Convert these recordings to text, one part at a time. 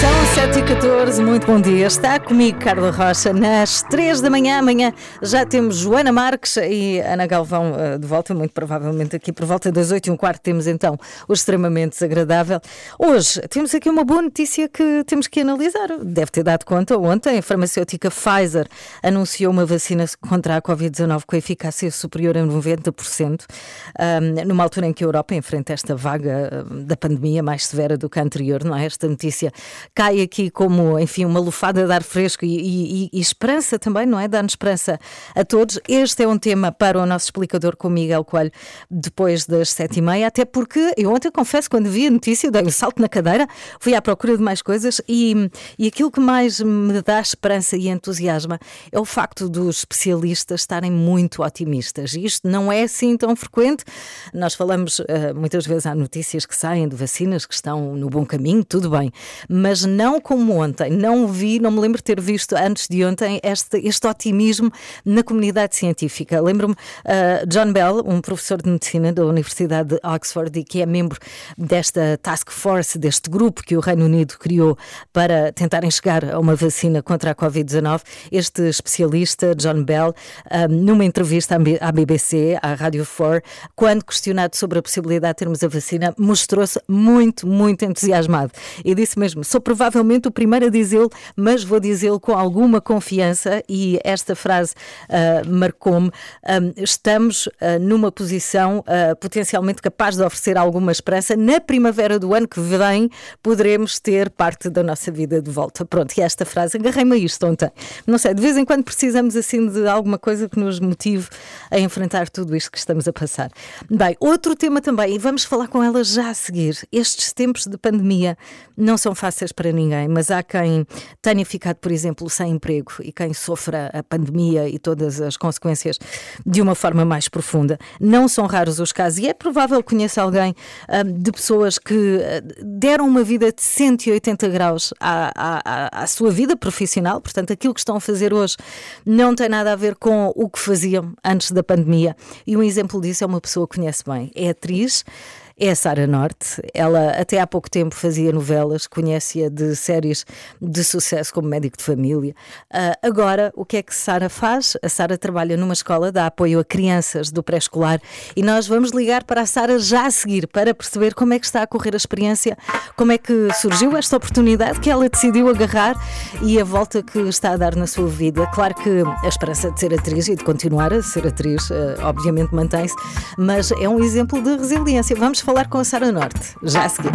São 7 e 14 muito bom dia. Está comigo Carla Rocha nas 3 da manhã. Amanhã já temos Joana Marques e Ana Galvão uh, de volta, muito provavelmente aqui por volta das 8 e um quarto temos então o extremamente desagradável. Hoje temos aqui uma boa notícia que temos que analisar. Deve ter dado conta ontem, a farmacêutica Pfizer anunciou uma vacina contra a Covid-19 com eficácia superior a 90%, um, numa altura em que a Europa enfrenta esta vaga da pandemia mais severa do que a anterior, não é? Esta notícia cai aqui como, enfim, uma lufada de ar fresco e, e, e esperança também, não é? Dá-nos esperança a todos. Este é um tema para o nosso explicador com Miguel Coelho depois das sete e meia, até porque eu ontem confesso, quando vi a notícia, dei um salto na cadeira, fui à procura de mais coisas e, e aquilo que mais me dá esperança e entusiasma é o facto dos especialistas estarem muito otimistas. Isto não é assim tão frequente. Nós falamos uh, muitas vezes há notícias que saem de vacinas que estão no bom caminho, tudo bem, mas não como ontem. Não vi, não me lembro de ter visto antes de ontem este, este otimismo na comunidade científica. Lembro-me uh, John Bell, um professor de medicina da Universidade de Oxford e que é membro desta task force, deste grupo que o Reino Unido criou para tentarem chegar a uma vacina contra a Covid-19. Este especialista, John Bell, uh, numa entrevista à BBC, à Rádio 4, quando questionado sobre a possibilidade de termos a vacina, mostrou-se muito, muito entusiasmado. E disse mesmo: sou provavelmente o primeiro a dizê-lo, mas vou dizê-lo com alguma confiança e esta frase uh, marcou-me. Um, estamos uh, numa posição uh, potencialmente capaz de oferecer alguma esperança. Na primavera do ano que vem, poderemos ter parte da nossa vida de volta. Pronto, e esta frase agarrei-me a isto ontem. Não sei, de vez em quando precisamos assim de alguma coisa que nos motive a enfrentar tudo isto que estamos a passar. Bem, outro tema também, e vamos falar com ela já a seguir. Estes tempos de pandemia não são fáceis para ninguém, mas há quem tenha ficado, por exemplo, sem emprego e quem sofra a pandemia e todas as consequências de uma forma mais profunda. Não são raros os casos e é provável que conheça alguém um, de pessoas que deram uma vida de 180 graus à, à, à sua vida profissional, portanto, aquilo que estão a fazer hoje não tem nada a ver com o que faziam antes da pandemia. E um exemplo disso é uma pessoa que conhece bem, é atriz é a Sara Norte. Ela até há pouco tempo fazia novelas, conhece-a de séries de sucesso como médico de família. Uh, agora, o que é que Sara faz? A Sara trabalha numa escola, dá apoio a crianças do pré-escolar e nós vamos ligar para a Sara já a seguir para perceber como é que está a correr a experiência, como é que surgiu esta oportunidade que ela decidiu agarrar e a volta que está a dar na sua vida. Claro que a esperança de ser atriz e de continuar a ser atriz, uh, obviamente, mantém-se, mas é um exemplo de resiliência. Vamos falar com a Sara Norte, já a seguir.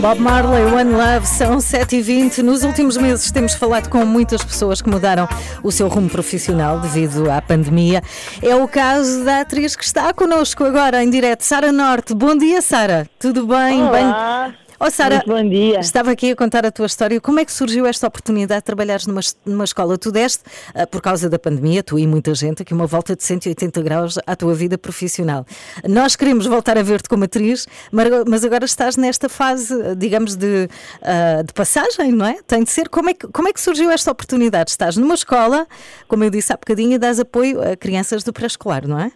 Bob Marley, One Love, são 7h20. Nos últimos meses temos falado com muitas pessoas que mudaram o seu rumo profissional devido à pandemia. É o caso da atriz que está connosco agora em direto, Sara Norte. Bom dia, Sara. Tudo bem? Olá. Bem... Oh, Sara, bom dia. Estava aqui a contar a tua história. Como é que surgiu esta oportunidade de trabalhares numa, numa escola? Tu deste, uh, por causa da pandemia, tu e muita gente, aqui uma volta de 180 graus à tua vida profissional. Nós queremos voltar a ver-te como atriz, mas agora estás nesta fase, digamos, de, uh, de passagem, não é? Tem de ser. Como é, que, como é que surgiu esta oportunidade? Estás numa escola, como eu disse há bocadinho, e dás apoio a crianças do pré-escolar, não é?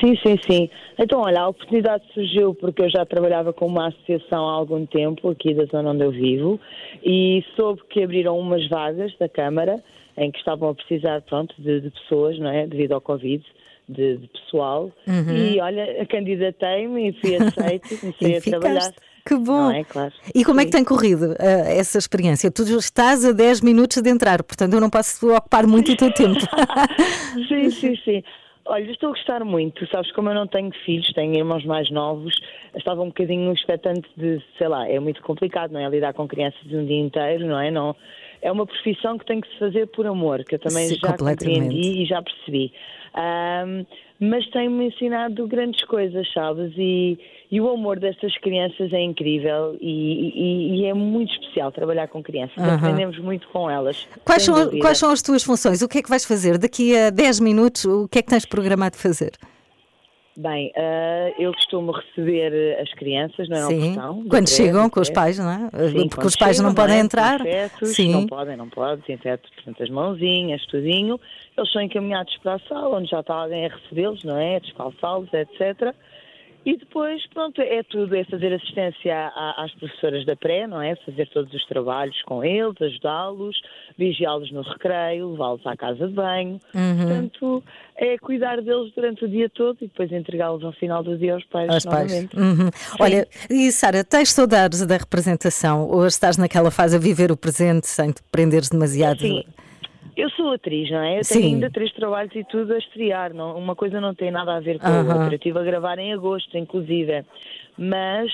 Sim, sim, sim. Então, olha, a oportunidade surgiu porque eu já trabalhava com uma associação há algum tempo, aqui da zona onde eu vivo, e soube que abriram umas vagas da Câmara em que estavam a precisar, pronto, de, de pessoas, não é? Devido ao Covid. De, de pessoal uhum. e olha, candidatei-me e fui aceito, comecei a trabalhar. Que bom! É, claro. E como é que tem corrido uh, essa experiência? Tu estás a 10 minutos de entrar, portanto eu não posso ocupar muito o teu tempo. sim, sim, sim. Olha, estou a gostar muito. Sabes, como eu não tenho filhos, tenho irmãos mais novos, estava um bocadinho expectante de, sei lá, é muito complicado, não é? Lidar com crianças um dia inteiro, não é? Não, é uma profissão que tem que se fazer por amor, que eu também Sim, já compreendi e já percebi. Um, mas tem-me ensinado grandes coisas, sabes? E, E o amor destas crianças é incrível e, e- e é muito especial trabalhar com crianças. Aham. Aprendemos muito com elas. Quais são, dúvida. quais são as tuas funções? O que é que vais fazer? Daqui a 10 minutos, o que é que tens programado fazer? Bem, ah, eu costumo receber as crianças, não é Sim. Quando chegam com os pais, não é? Sim, Porque os pais chegam, não podem é? entrar. Desinfetos, Sim. Não podem, não podem, desinfeto, portanto, as mãozinhas, tudinho. Eles são encaminhados para a sala, onde já está alguém a recebê-los, não é? Descalçá-los, etc. E depois, pronto, é tudo, é fazer assistência às professoras da pré, não é? Fazer todos os trabalhos com eles, ajudá-los, vigiá-los no recreio, levá-los à casa de banho. Uhum. Portanto, é cuidar deles durante o dia todo e depois entregá-los ao final do dia aos pais Aos pais. Uhum. Olha, e Sara, tens saudades da representação ou estás naquela fase a viver o presente sem te prenderes demasiado? Sim. Eu sou atriz, não é? Eu Sim. tenho ainda três trabalhos e tudo a estrear. Não, uma coisa não tem nada a ver com a Aham. outra. Eu estive a gravar em agosto, inclusive. Mas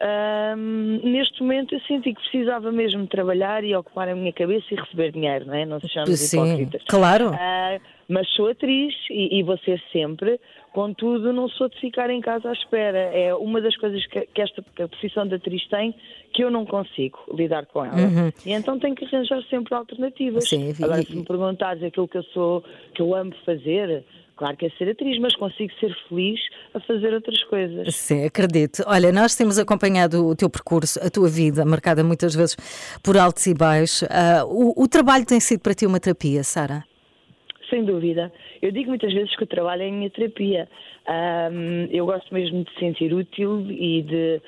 ahm, neste momento eu senti que precisava mesmo trabalhar e ocupar a minha cabeça e receber dinheiro, não é? Não sejamos Sim, hipócritas. claro. Ah, mas sou atriz e, e vou ser sempre, contudo, não sou de ficar em casa à espera. É uma das coisas que, que esta que a profissão de atriz tem que eu não consigo lidar com ela. E então tenho que arranjar sempre alternativas. Uhum. Sim, e- Agora, se me perguntares aquilo que eu sou, que eu amo fazer, claro que é ser atriz, mas consigo ser feliz a fazer outras coisas. Sim, acredito. Olha, nós temos acompanhado o teu percurso, a tua vida, marcada muitas vezes por altos e baixos. Ah, o, o trabalho tem sido para ti uma terapia, Sara? Sem dúvida. Eu digo muitas vezes que o trabalho é a minha terapia. Ahm, eu gosto mesmo de sentir útil e de,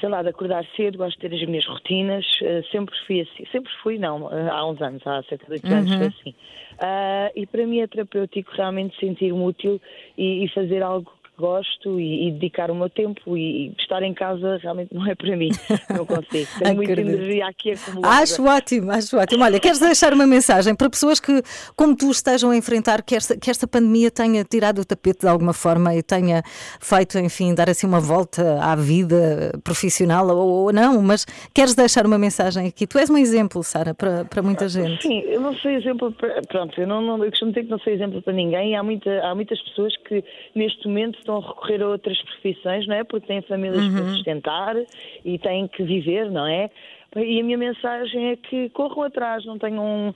sei lá, de acordar cedo, gosto de ter as minhas rotinas. Ah, sempre fui assim. Sempre fui, não, ah, há uns anos, há cerca de oito anos foi assim. Ah, e para mim é terapêutico realmente sentir-me útil e, e fazer algo gosto e, e dedicar o meu tempo e, estar em casa realmente não é para mim. Não consigo. Tenho muita energia aqui acumulada. Acho ótimo, acho ótimo. Olha, queres deixar uma mensagem para pessoas que, como tu, estejam a enfrentar que esta, que esta pandemia tenha tirado o tapete de alguma forma e tenha feito, enfim, dar assim uma volta à vida profissional ou, ou não, mas queres deixar uma mensagem aqui? Tu és um exemplo, Sara, para, para muita gente. Sim, eu não sou exemplo para. Pronto, eu, não, não, eu costumo dizer que não sou exemplo para ninguém há, muita, há muitas pessoas que neste momento estão a recorrer a outras profissões, não é? Porque têm famílias Uhum. para sustentar e têm que viver, não é? E a minha mensagem é que corram atrás, não tenham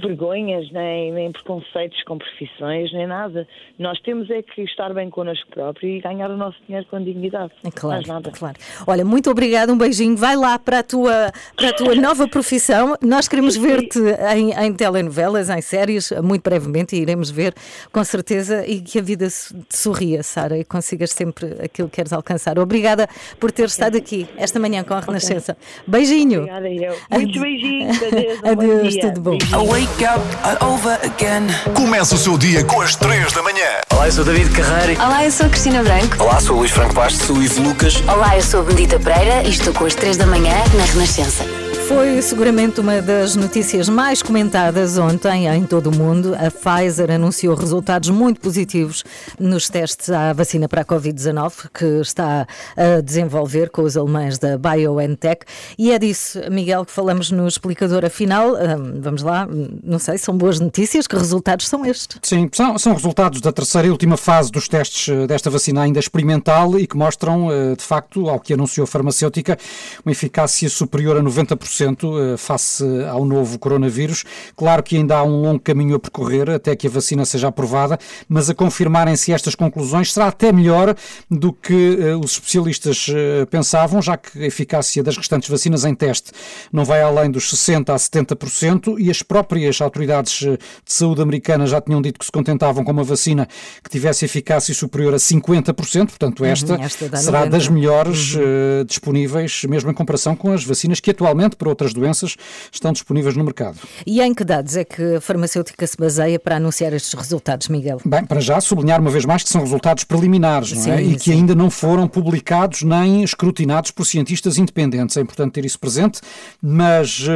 vergonhas, nem, nem preconceitos com profissões, nem nada. Nós temos é que estar bem connosco próprio e ganhar o nosso dinheiro com dignidade. É Claro, Mais nada. claro. Olha, muito obrigada, um beijinho. Vai lá para a tua, para a tua nova profissão. Nós queremos ver-te em, em telenovelas, em séries, muito brevemente, e iremos ver com certeza, e que a vida te sorria, Sara, e consigas sempre aquilo que queres alcançar. Obrigada por ter estado aqui esta manhã com a Renascença. Beijinho. Obrigada eu. Muitos beijinhos. Adeus. um bom Adeus, dia. tudo bom. Beijinhos. I wake up over again. Começa o seu dia com as 3 da manhã. Olá, eu sou David Carreira. Olá, eu sou a Cristina Branco. Olá, sou o Luís Franco Bastos. Sou o Ivo Lucas. Olá, eu sou a Benedita Pereira e estou com as 3 da manhã na Renascença. Foi seguramente uma das notícias mais comentadas ontem em todo o mundo. A Pfizer anunciou resultados muito positivos nos testes à vacina para a Covid-19 que está a desenvolver com os alemães da BioNTech. E é disso, Miguel, que falamos no explicador. Afinal, hum, vamos lá, hum, não sei, são boas notícias? Que resultados são estes? Sim, são, são resultados da terceira e última fase dos testes eh, desta vacina ainda experimental e que mostram, eh, de facto, ao que anunciou a farmacêutica, uma eficácia superior a 90% eh, face ao novo coronavírus. Claro que ainda há um longo caminho a percorrer até que a vacina seja aprovada, mas a confirmarem-se estas conclusões será até melhor do que eh, os especialistas eh, pensavam, já que a eficácia das restantes vacinas em teste não vai além dos 60% a 70% e as próprias autoridades de saúde americanas já tinham dito que se contentavam com uma vacina que tivesse eficácia superior a 50%, portanto esta, esta dá será 90%. das melhores eh, disponíveis, mesmo em comparação com as vacinas que atualmente, para outras doenças, estão disponíveis no mercado. E em que dados é que a farmacêutica se baseia para anunciar estes resultados, Miguel? Bem, para já sublinhar uma vez mais que são resultados preliminares é? Sim, e que sim. ainda não foram publicados nem escrutinados por cientistas independentes. É importante ter isso presente, mas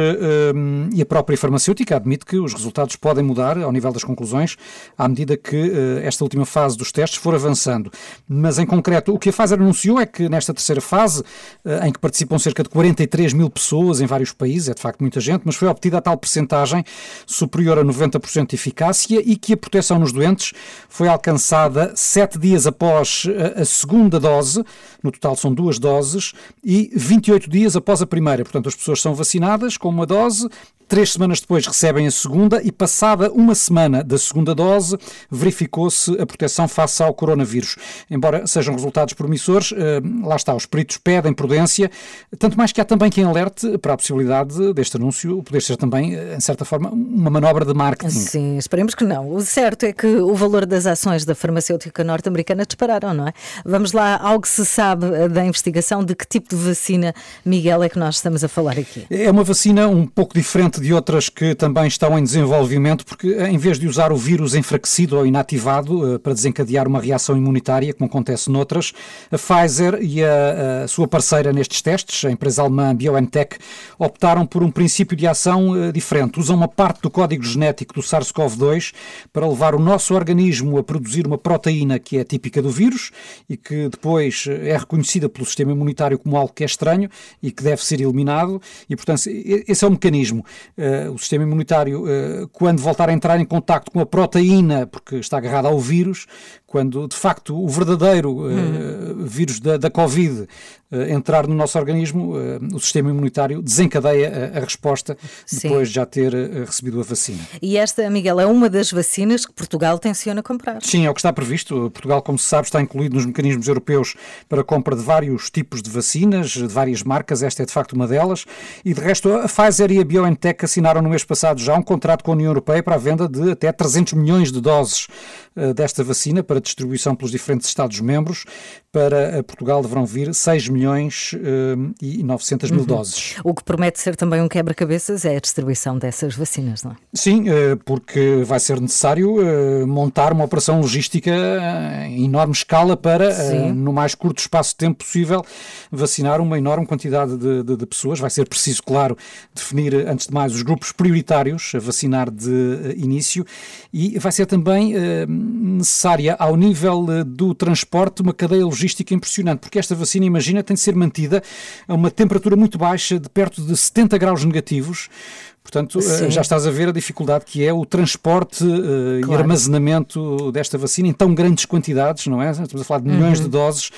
hum, e a própria farmacêutica admite que os resultados podem mudar ao nível das conclusões à medida que eh, esta última fase dos testes for avançando. Mas em concreto, o que a Pfizer anunciou é que nesta terceira fase, eh, em que participam cerca de 43 mil pessoas em vários vários países, é de facto muita gente, mas foi obtida a tal percentagem superior a 90% de eficácia e que a proteção nos doentes foi alcançada sete dias após a, a segunda dose, no total são duas doses, e 28 dias após a primeira. Portanto, as pessoas são vacinadas com uma dose, Três semanas depois recebem a segunda e, passada uma semana da segunda dose, verificou-se a proteção face ao coronavírus. Embora sejam resultados promissores, eh, lá está, os peritos pedem prudência, tanto mais que há também quem alerte para a possibilidade deste anúncio poder ser também, eh, em certa forma, uma manobra de marketing. Sim, esperemos que não. O certo é que o valor das ações da farmacêutica norte-americana dispararam, não é? Vamos lá, algo se sabe eh, da investigação de que tipo de vacina, Miguel, é que nós estamos a falar aqui? É uma vacina um pouco diferente de outras que também estão em desenvolvimento, porque eh, em vez de usar o vírus enfraquecido ou inativado uh, para desencadear uma reação imunitária, como acontece noutras, a Pfizer e a, a, sua parceira nestes testes, a empresa alemã BioNTech, optaram por um princípio de ação uh, diferente. Usam uma parte do código genético do SARS-CoV-2 para levar o nosso organismo a produzir uma proteína que é típica do vírus e que depois é reconhecida pelo sistema imunitário como algo que é estranho e que deve ser eliminado. E, portanto, esse é o mecanismo. Uh, o sistema imunitário, uh, quando voltar a entrar em contacto com a proteína, porque está agarrada ao vírus, quando de facto o verdadeiro uh, vírus da, da Covid entrar no nosso organismo, o sistema imunitário desencadeia a, a resposta Sim. depois de já ter recebido a vacina. E esta, Miguel, é uma das vacinas que Portugal tenciona comprar. Sim, é o que está previsto. Portugal, como se sabe, está incluído nos mecanismos europeus para a compra de vários tipos de vacinas, de várias marcas. Esta é de facto uma delas. E de resto, a Pfizer e a BioNTech assinaram no mês passado já um contrato com a União Europeia para a venda de até 300 milhões de doses desta vacina para distribuição pelos diferentes Estados-membros. Para uh, Portugal deverão vir 6 milhões uh, e 900 mil uhum. doses. O que promete ser também um quebra-cabeças é a distribuição dessas vacinas, não é? Sim, porque vai ser necessário montar uma operação logística em enorme escala para, no mais curto espaço de tempo possível, vacinar uma enorme quantidade de, de, de pessoas. Vai ser preciso, claro, definir, antes de mais, os grupos prioritários a vacinar de eh, início e vai ser também eh, necessária, ao nível eh, do transporte, uma cadeia logística impressionante, porque esta vacina, imagina, tem de ser mantida a uma temperatura muito baixa, de perto de 70 graus negativos. Portanto, Sim. já estás a ver a dificuldade que é o transporte uh, claro. e armazenamento desta vacina em tão grandes quantidades, não é? Estamos a falar de milhões uhum. de doses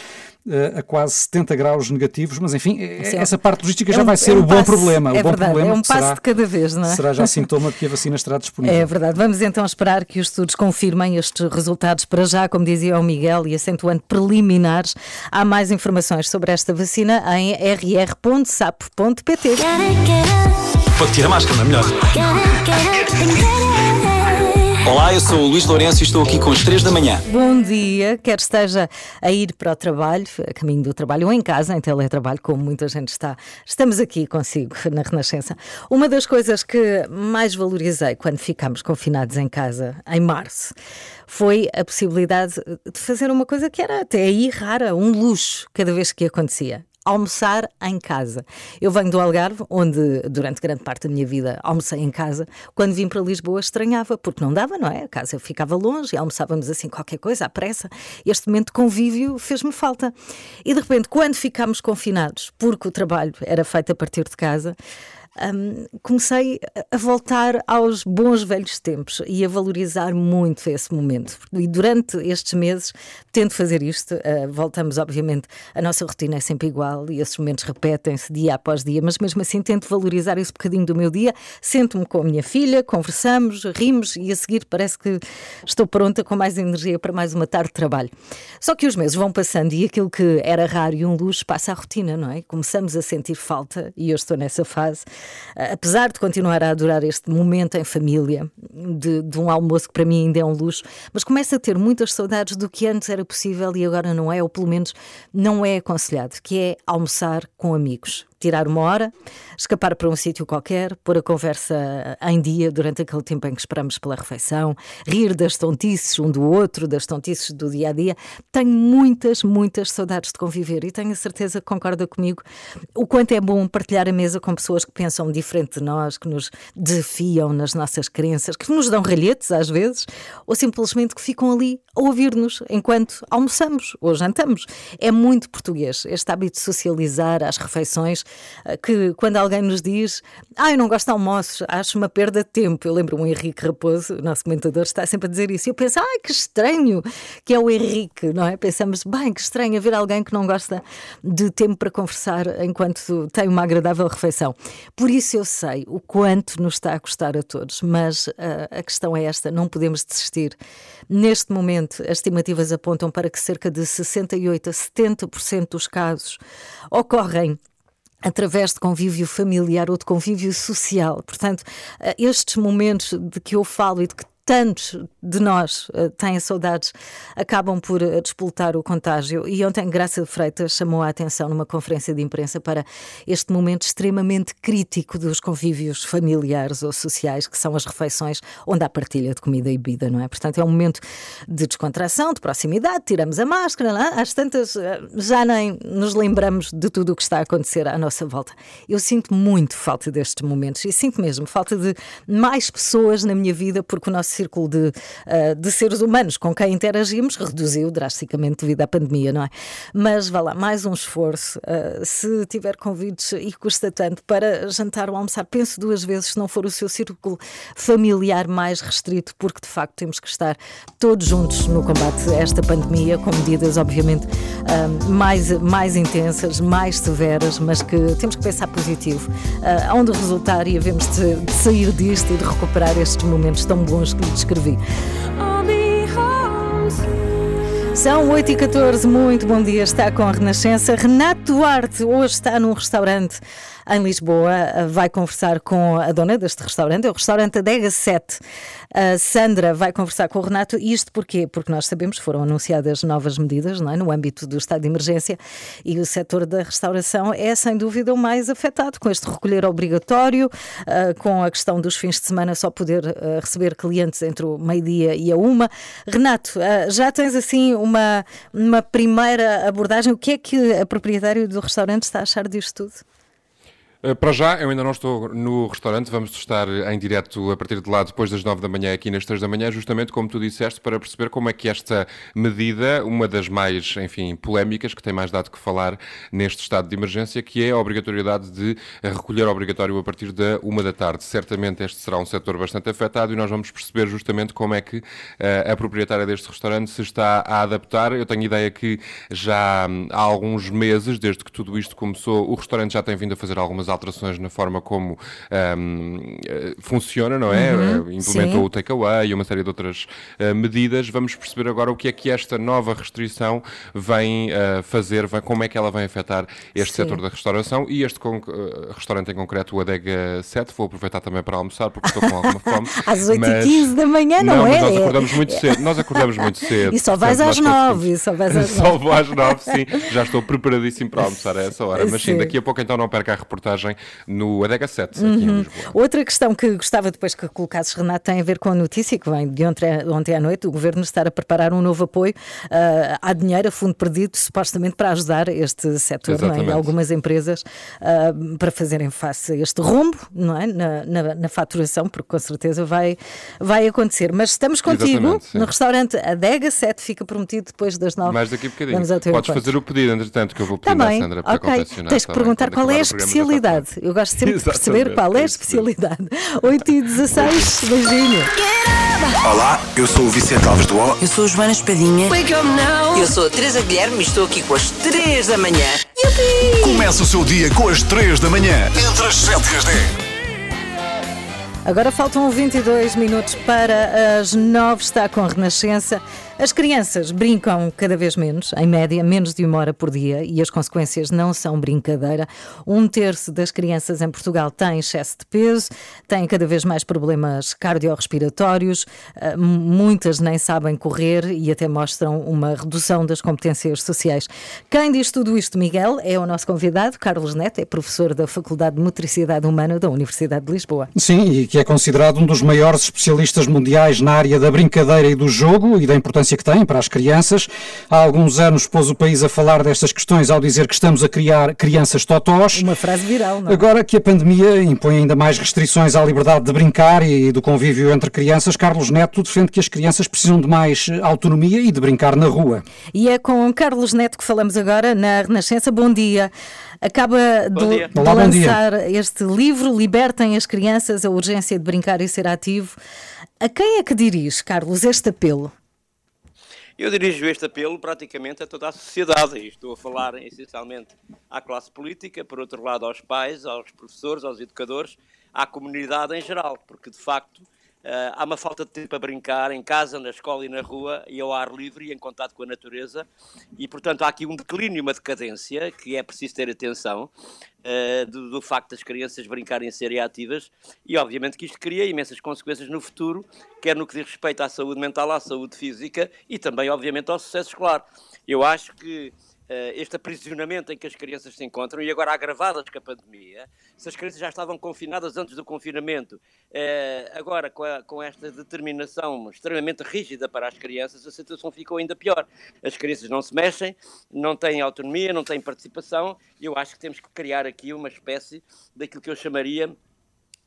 a quase 70 graus negativos, mas enfim, Sim, essa parte logística é já um, vai ser é um o bom problema. É o bom verdade, problema é um passo será, de cada vez, não é? Será já sintoma de que a vacina estará disponível. É verdade. Vamos então esperar que os estudos confirmem estes resultados para já, como dizia o Miguel, e acentuando preliminares. Há mais informações sobre esta vacina em rr.sapo.pt. Pode tirar a máscara, não é melhor? Olá, eu sou o Luís Lourenço e estou aqui com as 3 da manhã. Bom dia, quer esteja a ir para o trabalho, a caminho do trabalho ou em casa, em teletrabalho, como muita gente está. Estamos aqui consigo na Renascença. Uma das coisas que mais valorizei quando ficámos confinados em casa, em março, foi a possibilidade de fazer uma coisa que era até aí rara, um luxo, cada vez que acontecia almoçar em casa. Eu venho do Algarve, onde durante grande parte da minha vida almocei em casa. Quando vim para Lisboa estranhava, porque não dava, não é? A casa ficava longe e almoçávamos assim qualquer coisa, à pressa. Este momento de convívio fez-me falta. E de repente, quando ficámos confinados, porque o trabalho era feito a partir de casa, um, comecei a voltar aos bons velhos tempos e a valorizar muito esse momento. E durante estes meses tento fazer isto. Uh, voltamos, obviamente, a nossa rotina é sempre igual e esses momentos repetem-se dia após dia, mas mesmo assim tento valorizar esse bocadinho do meu dia. Sento-me com a minha filha, conversamos, rimos e a seguir parece que estou pronta com mais energia para mais uma tarde de trabalho. Só que os meses vão passando e aquilo que era raro e um luxo passa à rotina, não é? Começamos a sentir falta e eu estou nessa fase apesar de continuar a adorar este momento em família, de, de, um almoço que para mim ainda é um luxo, mas começo a ter muitas saudades do que antes era possível e agora não é, ou pelo menos não é aconselhado, que é almoçar com amigos tirar uma hora, escapar para um sítio qualquer, pôr a conversa em dia durante aquele tempo em que esperamos pela refeição, rir das tontices um do outro, das tontices do dia a dia. Tenho muitas, muitas saudades de conviver e tenho a certeza que concorda comigo o quanto é bom partilhar a mesa com pessoas que pensam diferente de nós, que nos desafiam nas nossas crenças, que nos dão ralhetes às vezes, ou simplesmente que ficam ali a ouvir-nos enquanto almoçamos ou jantamos. É muito português este hábito de socializar às refeições que quando alguém nos diz, ah, eu não gosto de almoços, acho uma perda de tempo. Eu lembro o Henrique Raposo, o nosso comentador, está sempre a dizer isso. E eu penso, ah, que estranho que é o Henrique, não é? Pensamos, bem, que estranho haver alguém que não gosta de tempo para conversar enquanto tem uma agradável refeição. Por isso eu sei o quanto nos está a custar a todos, mas uh, a questão é esta: não podemos desistir. Neste momento, as estimativas apontam para que cerca de 68 a 70% dos casos ocorrem através de convívio familiar ou de convívio social. Portanto, eh, estes momentos de que eu falo e de que tantos de nós uh, têm saudades, acabam por uh, despoltar o contágio. E ontem, Graça Freitas chamou a atenção numa conferência de imprensa para este momento extremamente crítico dos convívios familiares ou sociais, que são as refeições onde há partilha de comida e bebida, não é? Portanto, é um momento de descontração, de proximidade, tiramos a máscara, não é? às tantas uh, já nem nos lembramos de tudo o que está a acontecer à nossa volta. Eu sinto muito falta destes momentos e sinto mesmo falta de mais pessoas na minha vida, porque o nosso círculo de, uh, de seres humanos com quem interagimos reduziu drasticamente devido à pandemia, não é? Mas vá lá, mais um esforço. Uh, se tiver convites e custa tanto para jantar ou almoçar, pense duas vezes se não for o seu círculo familiar mais restrito, porque de facto temos que estar todos juntos no combate a esta pandemia, com medidas, obviamente, uh, mais, mais intensas, mais severas, mas que temos que pensar positivo. Onde resultar e havemos de, de sair disto e de recuperar estes momentos tão bons que descrevi. São 8 e 14 muito bom dia, está com a Renascença. Renato Duarte hoje está num restaurante em Lisboa, vai conversar com a dona deste restaurante, é o restaurante Adega 7. A Sandra vai conversar com o Renato. Isto porquê? Porque nós sabemos que foram anunciadas novas medidas é? no âmbito do estado de emergência e o setor da restauração é sem dúvida o mais afetado com este recolher obrigatório, uh, com a questão dos fins de semana só poder uh, receber clientes entre o meio-dia e a uma. Renato, já tens assim uma, uma primeira abordagem. O que é que a proprietária do restaurante está a achar disto tudo? Eh, para já, eu ainda não estou no restaurante, vamos estar em direto a partir de lá depois das 9 da manhã, aqui nas 3 da manhã, justamente como tu disseste, para perceber como é que esta medida, uma das mais, enfim, polémicas, que tem mais dado que falar neste estado de emergência, que é a obrigatoriedade de recolher obrigatório a partir da 1 da tarde. Certamente este será um setor bastante afetado e nós vamos perceber justamente como é que uh, a proprietária deste restaurante se está a adaptar. Eu tenho ideia que já há alguns meses, desde que tudo isto começou, o restaurante já tem vindo a fazer algumas alterações na forma como um, eh, funciona, não é? Uhum, eh, Implementou sim. o takeaway e uma série de outras uh, medidas. Vamos perceber agora o que é que esta nova restrição vem uh, fazer, como é que ela vai afetar este sim. setor da restauração e este uh, restaurante em concreto, o Adega 7. Vou aproveitar também para almoçar porque estou com alguma fome. às 8h15 da manhã, não, não é? nós acordamos muito cedo. Nós acordamos muito cedo. E só vais às 9. Só vais às 9. Só vou às 9, sim. Já estou preparadíssimo para almoçar a essa hora. Mas sim, sim daqui a pouco então não perca a reportagem no Adega 7, aqui uhum. em Lisboa. Outra questão que gostava depois que colocasses, Renato, tem a ver com a notícia que vem de ontem, ontem à noite, o Governo estar a preparar um novo apoio uh, à dinheiro, a fundo perdido, supostamente para ajudar este setor, é? algumas empresas, uh, para fazerem face a este rombo não é? Na, na, na, faturação, porque com certeza vai, vai acontecer. Mas estamos contigo no restaurante Adega 7, fica prometido depois das 9. Mais daqui a bocadinho. Podes fazer o pedido, entretanto, que eu vou pedir tá à Sandra para okay. confeccionar. Tens que tá perguntar qual é a especialidade especialidade. Eu gosto sempre de perceber qual é a especialidade. 8 e 16, beijinho. Olá, eu sou o Vicente Alves do O. Eu sou a Joana Espadinha. Eu sou a Teresa Guilherme e estou aqui com as 3 da manhã. Yupi! Começa o seu dia com as 3 da manhã, entre as 7 e as 10. Agora faltam 22 minutos para as 9, está com a Renascença. As crianças brincam cada vez menos, em média, menos de uma hora por dia, e as consequências não são brincadeira. Um terço das crianças em Portugal tem excesso de peso, têm cada vez mais problemas cardiorrespiratórios, ah, muitas nem sabem correr e até mostram uma redução das competências sociais. Quem diz tudo isto, Miguel, é o nosso convidado, Carlos Neto, é professor da Faculdade de Motricidade Humana da Universidade de Lisboa. Sim, e que é considerado um dos maiores especialistas mundiais na área da brincadeira e do jogo e da importância importância que têm para as crianças. Há alguns anos pôs o país a falar destas questões ao dizer que estamos a criar crianças totós. Uma frase viral, não é? Agora que a pandemia impõe ainda mais restrições à liberdade de brincar e do convívio entre crianças, Carlos Neto defende que as crianças precisam de mais autonomia e de brincar na rua. E é com Carlos Neto que falamos agora na Renascença. Bom dia. Acaba de, de Olá, dia. lançar este livro, Libertem as Crianças, a urgência de brincar e ser ativo. A quem é que dirige, Carlos, este apelo? Eu dirijo este apelo praticamente a toda a sociedade. E estou a falar essencialmente à classe política, por outro lado aos pais, aos professores, aos educadores, à comunidade em geral, porque de facto Uh, há uma falta de tempo a brincar em casa, na escola e na rua, e ao ar livre e em contato com a natureza. E, portanto, há aqui um declínio, uma decadência, que é preciso ter atenção uh, do, do, facto das crianças brincarem e serem ativas. E, obviamente, que isto cria imensas consequências no futuro, quer no que diz respeito à saúde mental, à saúde física e também, obviamente, ao sucesso escolar. Eu acho que este aprisionamento em que as crianças se encontram e agora agravadas com a pandemia, se as crianças já estavam confinadas antes do confinamento, uh, agora com, a, com, esta determinação extremamente rígida para as crianças, a situação ficou ainda pior. As crianças não se mexem, não têm autonomia, não têm participação. Eu acho que temos que criar aqui uma espécie daquilo que eu chamaria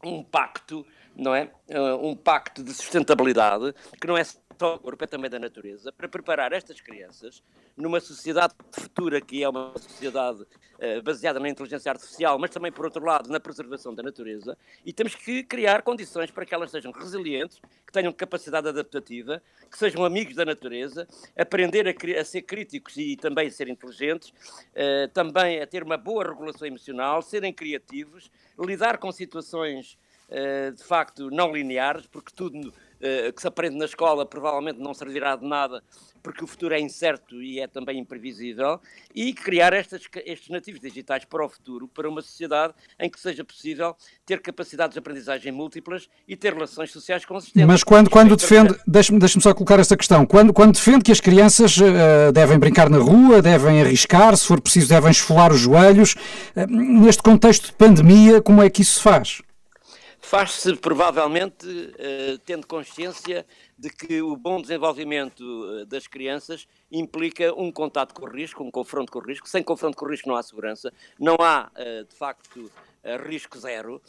um pacto, não é? Uh, um pacto de sustentabilidade que não é corpo, é também da natureza, para preparar estas crianças numa sociedade futura que é uma sociedade uh, baseada na inteligência artificial, mas também, por outro lado, na preservação da natureza, e temos que criar condições para que elas sejam resilientes, que tenham capacidade adaptativa, que sejam amigos da natureza, aprender a, a ser críticos e também a ser inteligentes, uh, também a ter uma boa regulação emocional, serem criativos, lidar com situações de facto não lineares, porque tudo uh, que se aprende na escola provavelmente não servirá de nada, porque o futuro é incerto e é também imprevisível, e criar estas, estes nativos digitais para o futuro, para uma sociedade em que seja possível ter capacidades de aprendizagem múltiplas e ter relações sociais consistentes. Mas quando, quando defende, deixe-me deixe só colocar esta questão, quando, quando defende que as crianças uh, devem brincar na rua, devem arriscar, se for preciso devem esfolar os joelhos, uh, neste contexto de pandemia, como é que isso se faz? Faz-se provavelmente uh, tendo consciência de que o bom desenvolvimento uh, das crianças implica um contato com o risco, um confronto com o risco. Sem confronto com o risco não há segurança, não há, uh, de facto, risco zero.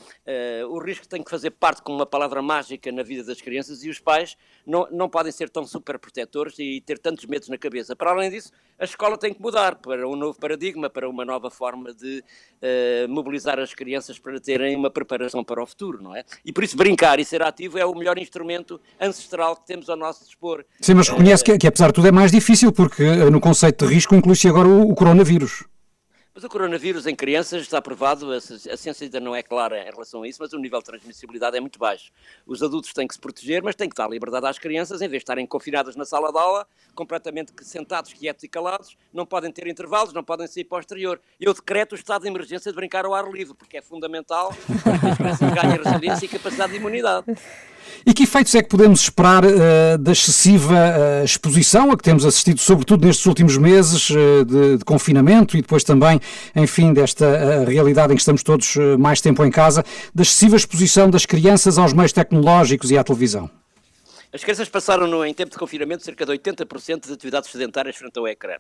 o risco tem que fazer parte com uma palavra mágica na vida das crianças e os pais não, não podem ser tão super protetores e ter tantos medos na cabeça. Para além disso, a escola tem que mudar para um novo paradigma, para uma nova forma de mobilizar as crianças para terem uma preparação para o futuro, não é? E por isso brincar e ser ativo é o melhor instrumento ancestral que temos ao nosso dispor. Sim, mas reconhece que, que apesar de tudo é mais difícil, porque no conceito de risco inclui-se agora o, o coronavírus. Mas o coronavírus em crianças está provado, a, ciência ainda não é clara em relação a isso, mas o nível de transmissibilidade é muito baixo. Os adultos têm que se proteger, mas têm que dar liberdade às crianças, em vez de estarem confinadas na sala de aula, completamente sentados, quietos e calados, não podem ter intervalos, não podem sair para o exterior. Eu decreto o estado de emergência de brincar ao ar livre, porque é fundamental para que as crianças ganhem resiliência e capacidade de imunidade. E que efeitos é que podemos esperar uh, da excessiva uh, exposição a que temos assistido, sobretudo nestes últimos meses uh, de, de, confinamento e depois também, enfim, desta realidade em que estamos todos mais tempo em casa, da excessiva exposição das crianças aos meios tecnológicos e à televisão? As crianças passaram, no, em tempo de confinamento, cerca de 80% de atividades sedentárias frente ao ecrã.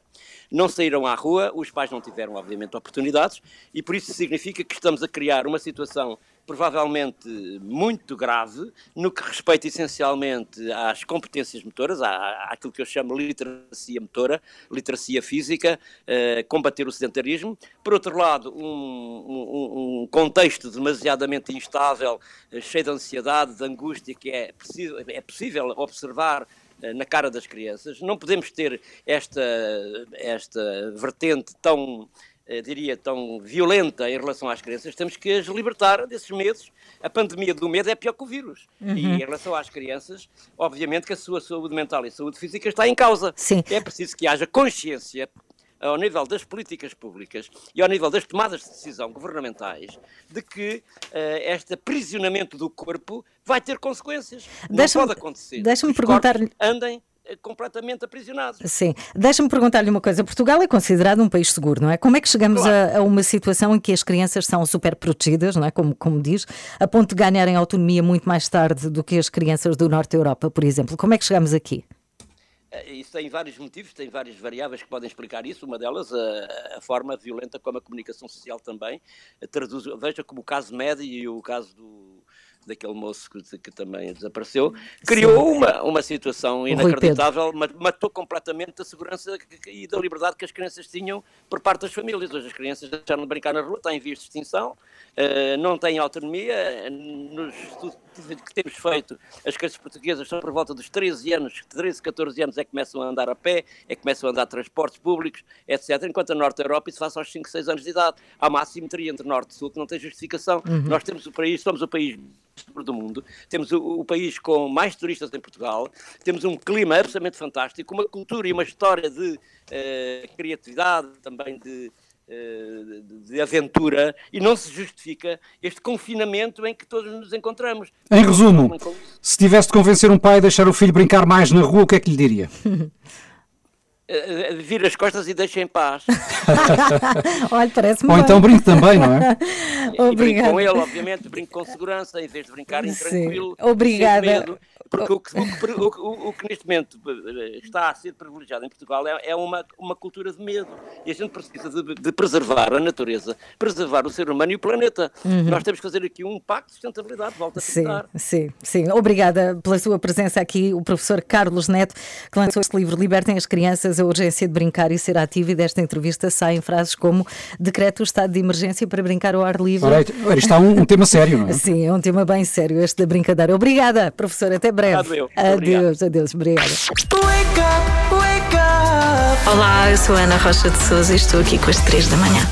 Não saíram à rua, os pais não tiveram, obviamente, oportunidades, e por isso significa que estamos a criar uma situação provavelmente muito grave no que respeita essencialmente às competências motoras, à, àquilo que eu chamo literacia motora, literacia física, uh, combater o sedentarismo. Por outro lado, um, um, um contexto demasiadamente instável, uh, cheio de ansiedade, de angústia, que é, é possível observar uh, na cara das crianças. Não podemos ter esta, esta vertente tão eh, diria, tão violenta em relação às crianças, temos que as libertar desses medos. A pandemia do medo é pior que o vírus. Uhum. E em relação às crianças, obviamente que a sua saúde mental e saúde física está em causa. Sim. É preciso que haja consciência ao nível das políticas públicas e ao nível das tomadas de decisão governamentais de que uh, este aprisionamento do corpo vai ter consequências. Não pode acontecer. Deixa-me perguntar-lhe. Andem eh, completamente aprisionados. Sim. Deixa-me perguntar-lhe uma coisa. Portugal é considerado um país seguro, não é? Como é que chegamos claro. a, a, uma situação em que as crianças são super protegidas, não é? Como, como diz, a ponto de ganharem autonomia muito mais tarde do que as crianças do Norte da Europa, por exemplo? Como é que chegamos aqui? Eh, isso tem vários motivos, tem várias variáveis que podem explicar isso. Uma delas, a, a forma violenta como a comunicação social também traduz. Veja como o caso Médio e o caso do, daquele moço que, que também desapareceu, criou uma, uma situação inacreditável, matou completamente a segurança e da liberdade que as crianças tinham por parte das famílias. Hoje as crianças deixaram de brincar na rua, têm visto extinção, uh, não têm autonomia. Nos estudos que temos feito, as crianças portuguesas são por volta dos 13 anos, 13, 14 anos é que começam a andar a pé, é que começam a andar a transportes públicos, etc. Enquanto a Norte da Europa isso faz aos 5, 6 anos de idade. Há uma assimetria entre Norte e Sul que não tem justificação. Uhum. Nós temos o país, somos o país do mundo, temos o, o, país com mais turistas em Portugal, temos um clima absolutamente fantástico, uma cultura e uma história de uh, criatividade, também de, de aventura, e não se justifica este confinamento em que todos nos encontramos. Em resumo, se tivesse de convencer um pai a deixar o filho brincar mais na rua, o que é que lhe diria? Eh, vira as costas e deixa em paz. Olha, parece-me Ou bem. então brinco também, não é? E brinco com ele, obviamente, brinco com segurança, em vez de brincar em tranquilo. Obrigada. Porque o que, o, o, o que, neste momento eh, está a ser privilegiado em Portugal é, é uma, uma cultura de medo. E a gente precisa de, de, preservar a natureza, preservar o ser humano e o planeta. Uhum. Nós temos que fazer aqui um pacto de sustentabilidade. Volta a sim, sim, sim. Obrigada pela sua presença aqui, o professor Carlos Neto, que lançou este livro Libertem as Crianças, a urgência de brincar e ser ativo. E desta entrevista saem frases como decreto o estado de emergência para brincar ao ar livre. Ora, isto está um, um tema sério, não é? Sim, é um tema bem sério este da brincadeira. Obrigada, professor. Até breve. Adeus, adeus, obrigada. Olá, eu sou Ana Rocha de Souza e estou aqui com as três da manhã.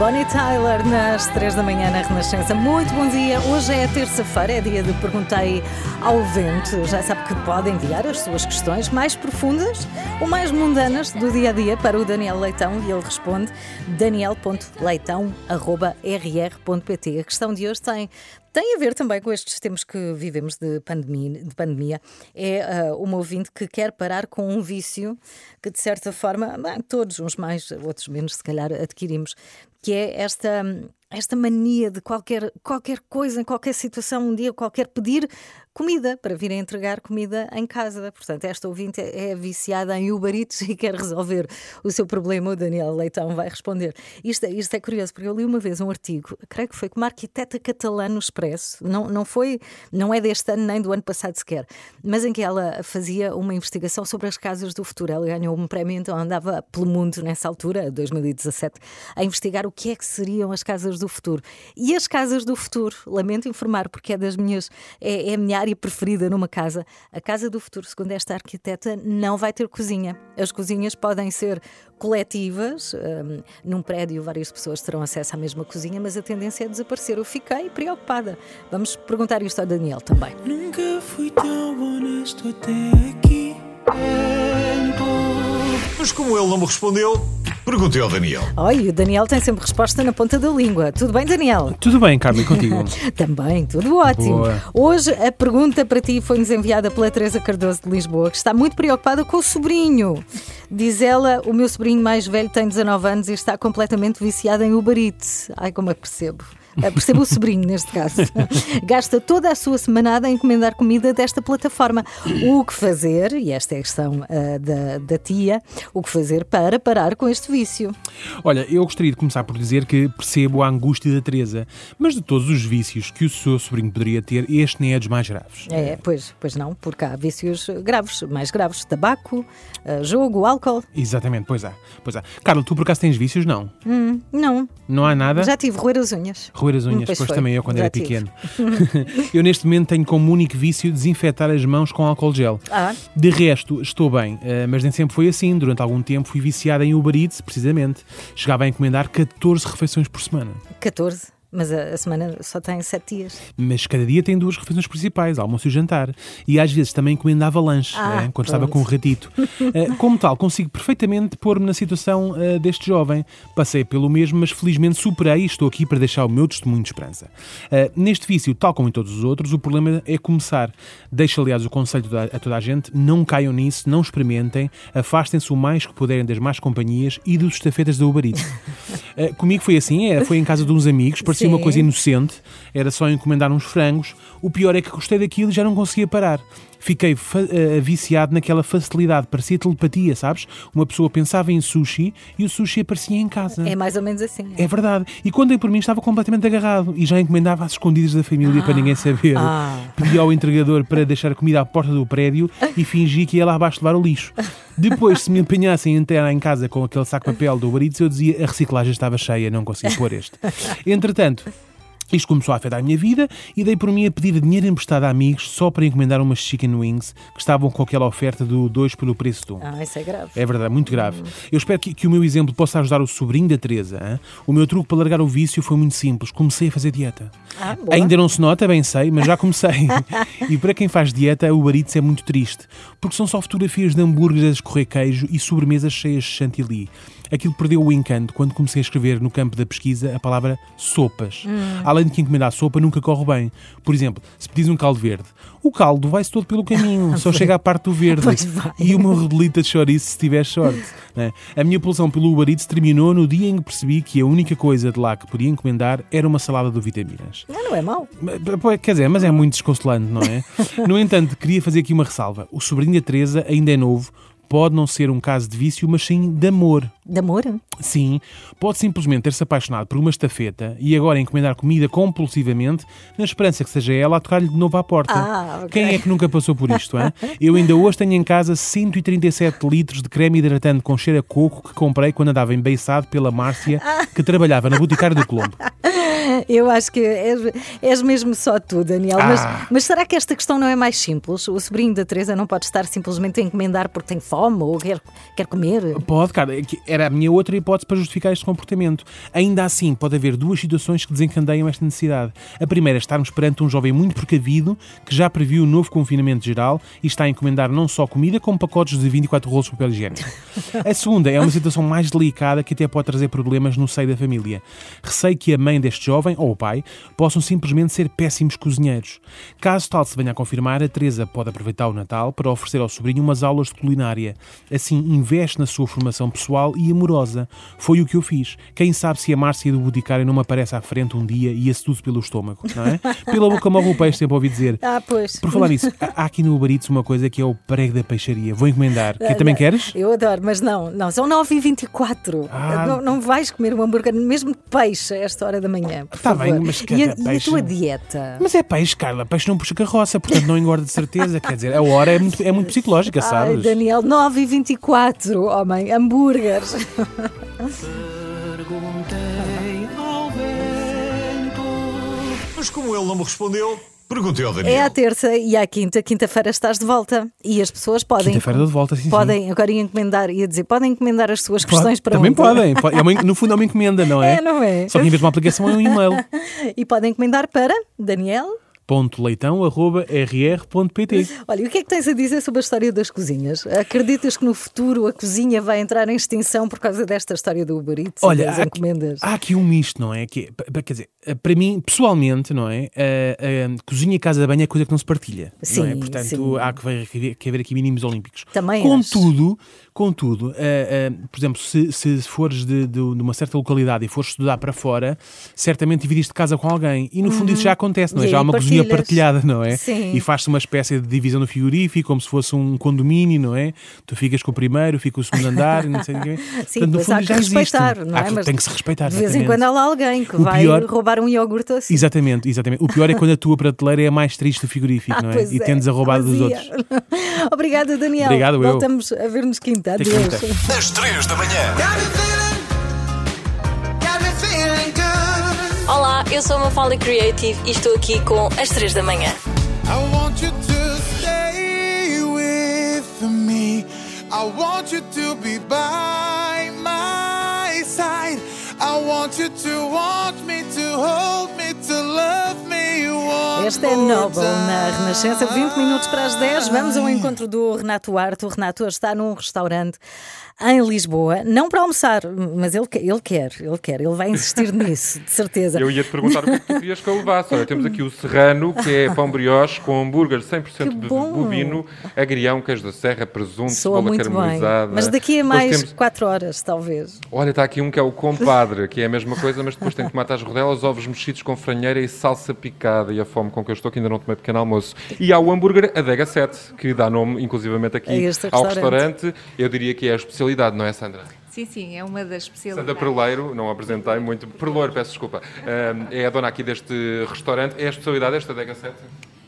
Bonnie Tyler nas 3 da manhã na Renascença. Muito bom dia. Hoje é terça-feira, é dia de Perguntei ao Vento. Já sabe que pode enviar as suas questões mais profundas ou mais mundanas do dia a dia para o Daniel Leitão e ele responde daniel.leitão.rr.pt. A questão de hoje tem tem a ver também com estes tempos que vivemos de pandemia. De pandemia. É uh, uma ouvinte que quer parar com um vício que, de certa forma, bem, todos, uns mais, outros menos, se calhar, adquirimos, que é esta esta mania de qualquer, qualquer coisa, em qualquer situação, um dia qualquer pedir comida, para vir a entregar comida em casa. Portanto, esta ouvinte é viciada em Uber Eats e quer resolver o seu problema. O Daniel Leitão vai responder. Isto, é, isto é curioso, porque eu li uma vez um artigo, creio que foi com uma arquiteta catalã no Expresso, não, não foi, não é deste ano nem do ano passado sequer, mas em que ela fazia uma investigação sobre as casas do futuro. Ela ganhou um prémio, então andava pelo mundo nessa altura, 2017, a investigar o que é que seriam as casas do futuro. E as casas do futuro, lamento informar, porque é das minhas, é, é a minha área preferida numa casa. A casa do futuro, segundo esta arquiteta, não vai ter cozinha. As cozinhas podem ser coletivas, um, num prédio várias pessoas terão acesso à mesma cozinha, mas a tendência é desaparecer. Eu fiquei preocupada. Vamos perguntar isto ao Daniel também. Nunca fui tão honesto até aqui. Mas como ele não me respondeu, perguntei ao Daniel. Oi, o Daniel tem sempre resposta na ponta da língua. Tudo bem, Daniel? Tudo bem, Carla, e contigo? Também, tudo ótimo. Boa. Hoje a pergunta para ti foi-nos enviada pela Teresa Cardoso de Lisboa, que está muito preocupada com o sobrinho. Diz ela, o meu sobrinho mais velho tem 19 anos e está completamente viciado em Uber Eats. Ai, como é que percebo. Eh, percebo o sobrinho neste caso, gasta toda a sua semanada a encomendar comida desta plataforma. O que fazer, e esta é a questão uh, da, da tia, o que fazer para parar com este vício? Olha, eu gostaria de começar por dizer que percebo a angústia da Teresa, mas de todos os vícios que o seu sobrinho poderia ter, este nem é dos mais graves. É, pois, pois não, porque há vícios graves, mais graves, tabaco, jogo, álcool. Exatamente, pois há, pois há. Carla, tu por acaso tens vícios? Não. Hum, não. Não há nada? Já tive roer as unhas. Roer as unhas, depois também eu quando Já era tive. pequeno. eu neste momento tenho como único vício desinfetar as mãos com álcool gel. Ah. De resto, estou bem, eh, mas nem sempre foi assim. Durante algum tempo fui viciado em Uber Eats, precisamente. Chegava a encomendar 14 refeições por semana. 14? Mas a, a, semana só tem sete dias. Mas cada dia tem duas refeições principais, almoço e jantar. E às vezes também encomendava lanche, ah, né, quando estava com o ratito. uh, como tal, consigo perfeitamente pôr-me na situação uh, deste jovem. Passei pelo mesmo, mas felizmente superei e estou aqui para deixar o meu testemunho de esperança. Uh, neste vício, tal como em todos os outros, o problema é começar. Deixo, aliás, o conselho a toda a gente: não caiam nisso, não experimentem, afastem-se o mais que puderem das más companhias e dos estafetas da Uber Eats. Comigo foi assim, é, foi em casa de uns amigos, parecia Sim. uma coisa inocente, era só encomendar uns frangos. O pior é que gostei daquilo e já não conseguia parar. Fiquei uh, viciado naquela facilidade, parecia telepatia, sabes? Uma pessoa pensava em sushi e o sushi aparecia em casa. É mais ou menos assim. É verdade. E quando dei por mim estava completamente agarrado e já encomendava às escondidas da família para ninguém saber. Ah. Pedi ao entregador para deixar a comida à porta do prédio e fingi que ia lá abaixo levar o lixo. Depois, se me empenhassem a entrar em casa com aquele saco de papel do Eats, eu dizia a reciclagem estava cheia, não conseguia pôr este. Entretanto, isto começou a afetar a minha vida e dei por mim a pedir dinheiro emprestado a amigos só para encomendar umas chicken wings que estavam com aquela oferta do 2 pelo preço de um. Ah, isso é grave. É verdade, muito grave. Eu espero que, que o meu exemplo possa ajudar o sobrinho da Teresa. hã? O meu truque para largar o vício foi muito simples. Comecei a fazer dieta. Ah. Ainda não se nota, bem sei, mas já comecei. e para quem faz dieta, o Eats é muito triste, porque são só fotografias de hambúrgueres a escorrer queijo e sobremesas cheias de chantilly. Aquilo perdeu o encanto quando comecei a escrever no campo da pesquisa a palavra sopas. Hum. Além de que encomendar sopa nunca corre bem. Por exemplo, se pedis um caldo verde, o caldo vai-se todo pelo caminho, só chega à parte do verde. E uma rodelita de chouriço se tiver sorte. né? A minha pulsão pelo Uber Eats terminou no dia em que percebi que a única coisa de lá que podia encomendar era uma salada de vitaminas. Não, não é mau. Quer dizer, mas é muito desconsolante, não é? No entanto, queria fazer aqui uma ressalva. O sobrinho da Teresa ainda é novo, pode não ser um caso de vício, mas sim de amor. De amor? Sim, pode simplesmente ter-se apaixonado por uma estafeta e agora encomendar comida compulsivamente na esperança que seja ela a tocar-lhe de novo à porta. Ah, ok. Quem é que nunca passou por isto, hein? Eu ainda hoje tenho em casa 137 litros de creme hidratante com cheiro a coco que comprei quando andava embeiçado pela Márcia, que trabalhava na Boticária do Colombo. Eu acho que és, és mesmo só tu, Daniel. Mas, Ah. mas será que esta questão não é mais simples? O sobrinho da Teresa não pode estar simplesmente a encomendar porque tem fome ou quer, quer comer? Pode, cara, é era a minha outra hipótese para justificar este comportamento. Ainda assim, pode haver duas situações que desencandeiam esta necessidade. A primeira é estarmos perante um jovem muito precavido que já previu o novo confinamento geral e está a encomendar não só comida, como pacotes de 24 rolos de papel higiênico. A segunda é uma situação mais delicada que até pode trazer problemas no seio da família. Receio que a mãe deste jovem, ou o pai, possam simplesmente ser péssimos cozinheiros. Caso tal se venha a confirmar, a Teresa pode aproveitar o Natal para oferecer ao sobrinho umas aulas de culinária. Assim, investe na sua formação pessoal e amorosa. Foi o que eu fiz. Quem sabe se a Márcia do Boticário não me aparece à frente um dia e a seduz pelo estômago, não é? Pela boca morre o peixe, sempre ouvi dizer. Ah, pois. Por falar nisso, há aqui no Uber Eats uma coisa que é o prego da peixaria. Vou encomendar. Que também queres? Eu adoro, mas não, não, são 9h24. Ah. Não, não vais comer um hambúrguer, mesmo de peixe, a esta hora da manhã. Por Tá favor. bem, mas e, a, é e a peixe? tua dieta? Mas é peixe, Carla. Peixe não puxa carroça, portanto não engorda de certeza. Quer dizer, a hora é muito, é muito psicológica, Ai, sabes? Daniel, 9h24, homem, hambúrgueres. Mas como ele não me respondeu, perguntei ao Daniel. É à terça e à quinta. Quinta-feira estás de volta. E as pessoas podem. Quinta-feira estou de volta, sim, sim. Podem, agora ia encomendar, ia dizer, podem encomendar as suas Pode- questões para Também ontem. podem. Po- É uma, no fundo é uma encomenda, não é? É, não é? Só que em vez de uma aplicação é um e-mail. E podem encomendar para Daniel. Ponto leitão, arroba, rr.pt. Olha, e o que é que tens a dizer sobre a história das cozinhas? Acreditas que no futuro a cozinha vai entrar em extinção por causa desta história do Uber Eats e Olha, das há aqui, encomendas? há aqui um misto, não é? Que é, quer dizer, para mim, pessoalmente, não é? A, a cozinha e casa de banho é coisa que não se partilha. não é? Sim, Portanto, sim. há que haver, que haver aqui mínimos olímpicos. Também Contudo, contudo ah, ah, por exemplo, se, se fores de, de- de uma certa localidade e fores estudar para fora, certamente dividiste casa com alguém. E no fundo isso já acontece, não é? Uhum. Já há uma cozinha partilhas. partilhada, não é? Sim. E faz-se uma espécie de divisão no frigorífico, como se fosse um condomínio, não é? Tu ficas com o primeiro, fica o segundo andar, não sei o quê. Sim, Portanto, no fundo há que já existe. respeitar, não Há é? que- Mas tem que se respeitar. De vez em exatamente. quando há lá alguém que O vai pior- roubar um iogurte assim. Exatamente, exatamente. O pior é quando a tua prateleira é a mais triste do frigorífico, Ah, não é? pois E é, tendes a roubar dos outros. Obrigada, Daniel. Obrigado, eu. Voltamos a ver-nos quinta. Adeus. quinta. Às 3 da manhã. Olá, eu sou a Mafalda Creative e estou aqui com as 3 da manhã. I want you to stay with me. I want you to be by my side. I want you to want me, to hold me, to love me. Este é Noble na. Renascença, 20 minutos para as 10. Vamos ao encontro do Renato Arte. O Renato hoje está num restaurante em Lisboa, não para almoçar, mas ele, ele quer, ele quer, ele vai insistir nisso, de certeza. Eu ia-te perguntar o que, é que tu querias que eu levasse. Olha, temos aqui o Serrano, que é pão brioche com hambúrguer 100% de bovino, agrião, queijo da serra, presunto, Soa cebola muito caramelizada. Bem. Mas daqui a mais temos... 4 horas, talvez. Olha, está aqui um que é o compadre, que é a mesma coisa, mas depois tem tomate às rodelas, ovos mexidos com franheira e salsa picada. E a fome com que eu estou, que ainda não tomei pequeno almoço. E há o hambúrguer Adega 7, que dá nome, inclusivamente, aqui ao restaurante. restaurante. Eu diria que é a especialidade, não é, Sandra? Sim, sim, é uma das especialidades. Sandra Perleiro, não apresentei muito. Perlouro, peço desculpa. É a dona aqui deste restaurante. É a especialidade esta Adega 7?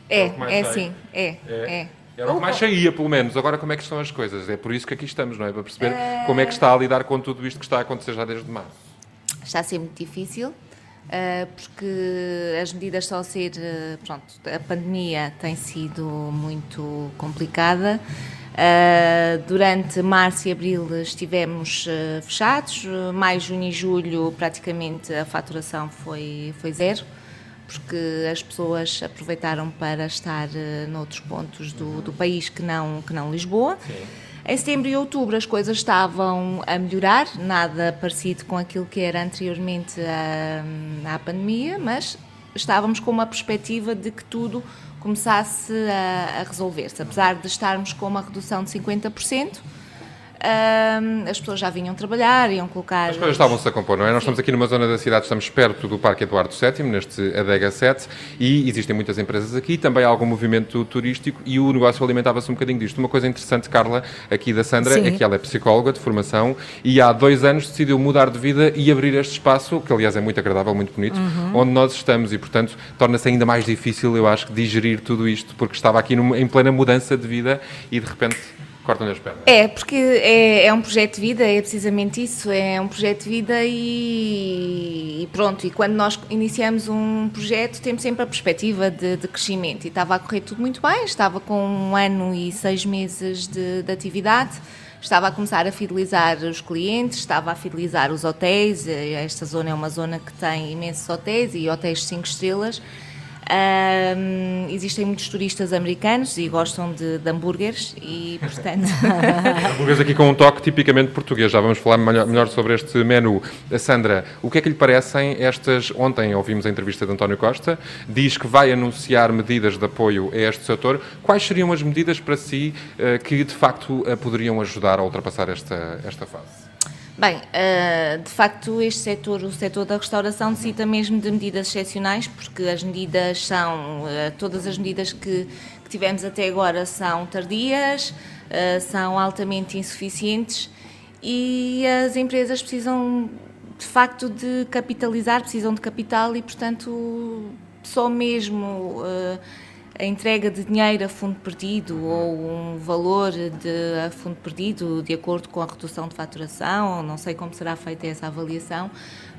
É, é, é sim, é, é. é. Era o que mais saía, pelo menos. Agora, como é que estão as coisas? É por isso que aqui estamos, não é? Para perceber uh... como é que está a lidar com tudo isto que está a acontecer já desde março. Está a ser muito difícil. Eh, porque as medidas estão a ser. Eh, pronto, a pandemia tem sido muito complicada. Uh, durante março e abril estivemos uh, fechados, maio, junho e julho praticamente a faturação foi, foi zero, porque as pessoas aproveitaram para estar uh, noutros pontos do, do país que não, que não Lisboa. Sim. Em setembro e outubro as coisas estavam a melhorar, nada parecido com aquilo que era anteriormente à, à pandemia, mas estávamos com uma perspectiva de que tudo começasse a, a resolver-se. Apesar de estarmos com uma redução de 50%, um, as pessoas já vinham trabalhar, iam colocar. As coisas estavam-se a compor, não é? Sim. Nós estamos aqui numa zona da cidade, estamos perto do Parque Eduardo VII, neste Adega 7, e existem muitas empresas aqui, também há algum movimento turístico e o negócio alimentava-se um bocadinho disto. Uma coisa interessante, Carla, aqui da Sandra, Sim. é que ela é psicóloga de formação e há dois anos decidiu mudar de vida e abrir este espaço, que aliás é muito agradável, muito bonito, uhum. onde nós estamos e, portanto, torna-se ainda mais difícil, eu acho, digerir tudo isto, porque estava aqui em plena mudança de vida e de repente cortam-lhe as pernas. É, porque é, é, um projeto de vida, é precisamente isso, é um projeto de vida e, e, pronto, e quando nós iniciamos um projeto temos sempre a perspectiva de, de, crescimento e estava a correr tudo muito bem, estava com um ano e seis meses de, de atividade, estava a começar a fidelizar os clientes, estava a fidelizar os hotéis, esta zona é uma zona que tem imensos hotéis e hotéis de 5 estrelas, um, existem muitos turistas americanos e gostam de, de hambúrgueres e, portanto... hambúrgueres aqui com um toque tipicamente português. Já vamos falar melhor, melhor, sobre este menu. Sandra, o que é que lhe parecem estas... Ontem ouvimos a entrevista de António Costa, diz que vai anunciar medidas de apoio a este setor. Quais seriam as medidas para si uh, que, de facto, poderiam ajudar a ultrapassar esta, esta fase? Bem, uh, de facto, este setor, o setor da restauração, necessita mesmo de medidas excepcionais, porque as medidas são, uh, todas as medidas que, que, tivemos até agora são tardias, uh, são altamente insuficientes e as empresas precisam, de facto, de capitalizar, precisam de capital e, portanto, só mesmo a entrega de dinheiro a fundo perdido ou um valor de, a fundo perdido de acordo com a redução de faturação, não sei como será feita essa avaliação,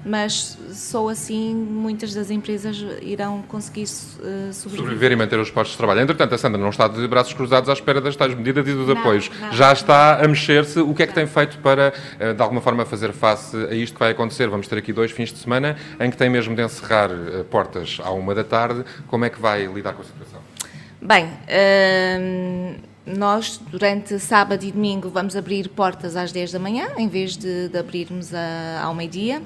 mas só assim muitas das empresas irão conseguir uh, sobreviver. sobreviver. e manter os postos de trabalho. Entretanto, a Sandra não está de braços cruzados à espera das tais medidas e dos não, apoios. Não, Já está a mexer-se. O que é que tem feito para, uh, de alguma forma, fazer face a isto que vai acontecer? Vamos ter aqui dois fins de semana em que tem mesmo de encerrar uh, portas à uma da tarde. Como é que vai lidar com a situação? Bem, nós durante sábado e domingo vamos abrir portas às 10 da manhã, em vez de, de abrirmos a, ao meio-dia.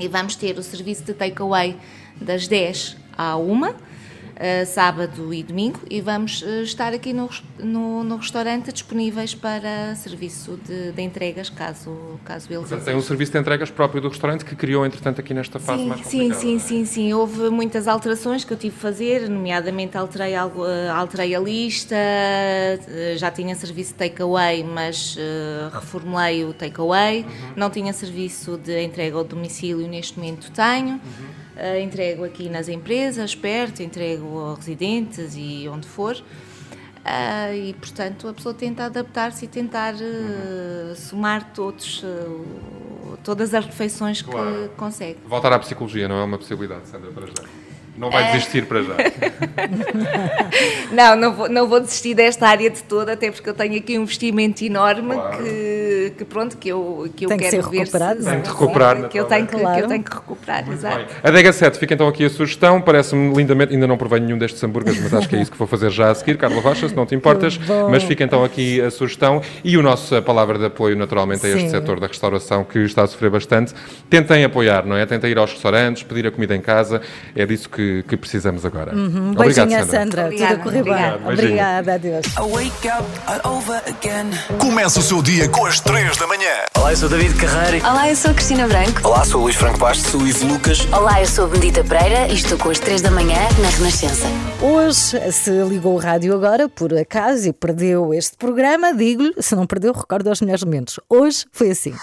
E vamos ter o serviço de takeaway das 10 à 1 uh, sábado e domingo, e vamos uh, estar aqui no, no, no, restaurante disponíveis para serviço de, de entregas, caso, caso eles. Portanto, tem um serviço de entregas próprio do restaurante que criou, entretanto, aqui nesta fase sim, mais complicada. Sim, sim, sim, sim. Houve muitas alterações que eu tive de fazer, nomeadamente alterei, algo, uh, alterei a lista, já tinha serviço de takeaway, mas reformulei o takeaway, uhum. não tinha serviço de entrega ao domicílio, neste momento tenho. Uhum. Uh, entrego aqui nas empresas, perto, entrego aos residentes e onde for. Uh, e, portanto, a pessoa tenta adaptar-se e tentar uh, somar todos, todas as refeições claro. que consegue. Voltar à psicologia não é uma possibilidade, Sandra, para ajudar? Não vai desistir para já. não, não vou, não vou desistir desta área de toda, até porque eu tenho aqui um investimento enorme claro. que, que, pronto, que eu, que eu tem quero que ser ver. Recuperado, se, tem que recuperar, que, que, eu tenho que, claro. que eu tenho que recuperar, Muito exato. Bem. Adega 7, fica então aqui a sugestão, parece-me lindamente, ainda não provei nenhum destes hambúrgueres, mas acho que é isso que vou fazer já a seguir, Carla Rocha, se não te importas, mas fica então aqui a sugestão e o nosso a palavra de apoio naturalmente a este Sim. setor da restauração que está a sofrer bastante. Tentem apoiar, não é? Tentem ir aos restaurantes, pedir a comida em casa, é disso que, que precisamos agora. Uhum. Obrigado, Beijinha, Sandra. Sandra. Tudo a correr bem. Obrigada, adeus. Começa o seu dia com as 3 da manhã. Olá, eu sou David Carreira. Olá, eu sou Cristina Branco. Olá, sou Luís Franco Bastos. Sou Ivo Lucas. Olá, eu sou Benedita Pereira e estou com as 3 da manhã na Renascença. Hoje, se ligou o rádio agora, por acaso, e perdeu este programa, digo-lhe, se não perdeu, recordo aos melhores momentos. Hoje foi assim.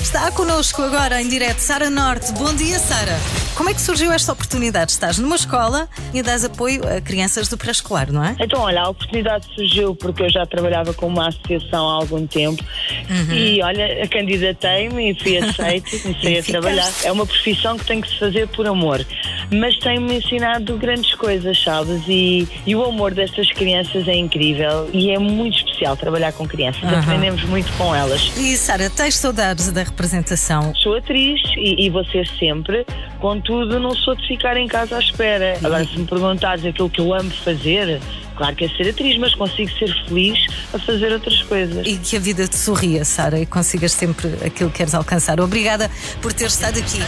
Está connosco agora em direto Sara Norte. Bom dia, Sara. Como é que surgiu esta oportunidade? Estás numa escola e dás apoio a crianças do pré-escolar, não é? Então, olha, a oportunidade surgiu porque eu já trabalhava com uma associação há algum tempo uhum. e, olha, candidatei-me e fui aceito e comecei a trabalhar. É uma profissão que tem que se fazer por amor, mas tem-me ensinado grandes coisas, sabes? E, e o amor destas crianças é incrível e é muito especial trabalhar com crianças. Uhum. Aprendemos muito com elas. E, Sara, tens saudades da representação? Sou atriz e, e vou ser sempre, contudo, não sou de ficar em casa à espera. Agora, se me perguntares aquilo que eu amo fazer, Claro que é ser atriz, mas consigo ser feliz a fazer outras coisas. E que a vida te sorria, Sara, e consigas sempre aquilo que queres alcançar. Obrigada por ter estado aqui.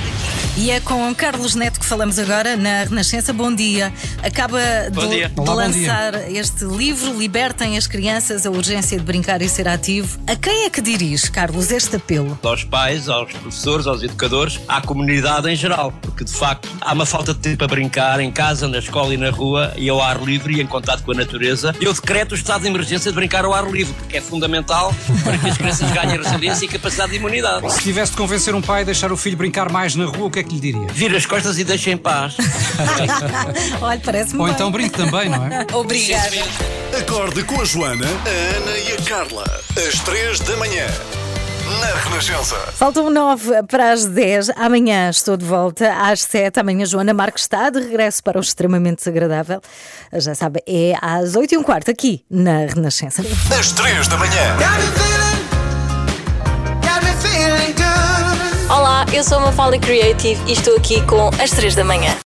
E é com Carlos Neto que falamos agora na Renascença. Bom dia. Acaba bom de, dia. de Olá, lançar este livro, Libertem as Crianças, a urgência de brincar e ser ativo. A quem é que dirige, Carlos, este apelo? Aos pais, aos professores, aos educadores, à comunidade em geral, porque de facto há uma falta de tempo a brincar em casa, na escola e na rua e ao ar livre e em contato com a natureza, eu decreto o estado de emergência de brincar ao ar livre, porque é fundamental para que as crianças ganhem resiliência e capacidade de imunidade. Se tivesse de convencer um pai a deixar o filho brincar mais na rua, o que é que lhe diria? Vira as costas e deixa em paz. Olha, parece-me Ou bem. então brinque também, não é? Obrigada. Acorde com a Joana, a Ana e a Carla. Às 3 da manhã. Na Renascença. Faltam nove para as 10. Amanhã estou de volta às 7. Amanhã Joana Marques está de regresso para o extremamente desagradável. Já sabe, é às 8 e um quarto aqui na Renascença. Às 3 da manhã. Olá, eu sou a Mafalda Creative e estou aqui com as 3 da manhã.